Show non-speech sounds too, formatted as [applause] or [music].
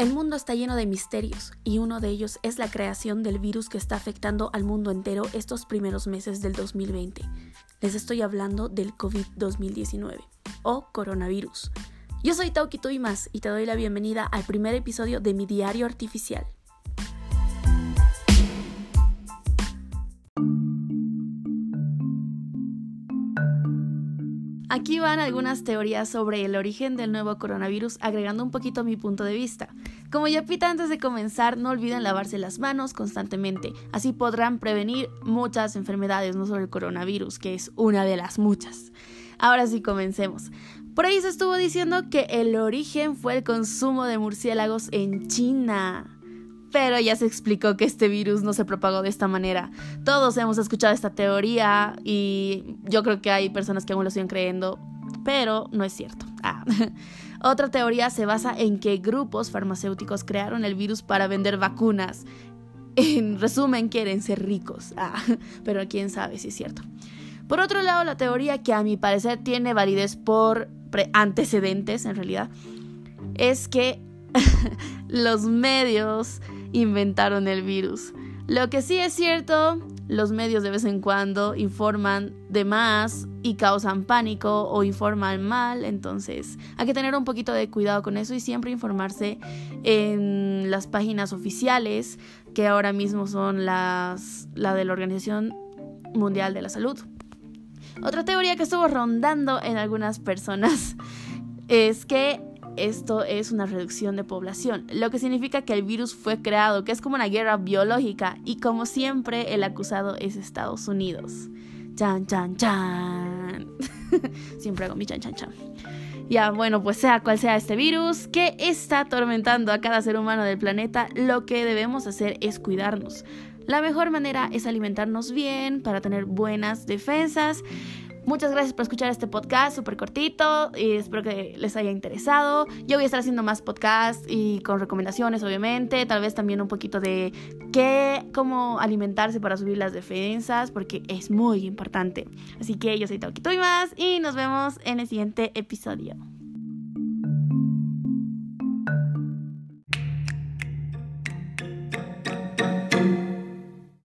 El mundo está lleno de misterios y uno de ellos es la creación del virus que está afectando al mundo entero estos primeros meses del 2020. Les estoy hablando del COVID-2019 o coronavirus. Yo soy Tauki Tuimas y te doy la bienvenida al primer episodio de mi diario artificial. Aquí van algunas teorías sobre el origen del nuevo coronavirus, agregando un poquito mi punto de vista. Como ya pita antes de comenzar, no olviden lavarse las manos constantemente, así podrán prevenir muchas enfermedades, no solo el coronavirus, que es una de las muchas. Ahora sí, comencemos. Por ahí se estuvo diciendo que el origen fue el consumo de murciélagos en China pero ya se explicó que este virus no se propagó de esta manera. Todos hemos escuchado esta teoría y yo creo que hay personas que aún lo siguen creyendo, pero no es cierto. Ah. [laughs] Otra teoría se basa en que grupos farmacéuticos crearon el virus para vender vacunas. En resumen, quieren ser ricos. Ah, [laughs] pero quién sabe si es cierto. Por otro lado, la teoría que a mi parecer tiene validez por antecedentes, en realidad, es que [laughs] los medios inventaron el virus. Lo que sí es cierto, los medios de vez en cuando informan de más y causan pánico o informan mal, entonces hay que tener un poquito de cuidado con eso y siempre informarse en las páginas oficiales que ahora mismo son las la de la Organización Mundial de la Salud. Otra teoría que estuvo rondando en algunas personas [laughs] es que esto es una reducción de población, lo que significa que el virus fue creado, que es como una guerra biológica y como siempre el acusado es Estados Unidos. Chan, chan, chan. [laughs] siempre hago mi chan, chan, chan. Ya, bueno, pues sea cual sea este virus que está atormentando a cada ser humano del planeta, lo que debemos hacer es cuidarnos. La mejor manera es alimentarnos bien para tener buenas defensas Muchas gracias por escuchar este podcast súper cortito y espero que les haya interesado. Yo voy a estar haciendo más podcasts y con recomendaciones, obviamente. Tal vez también un poquito de qué, cómo alimentarse para subir las defensas, porque es muy importante. Así que yo soy y más y nos vemos en el siguiente episodio.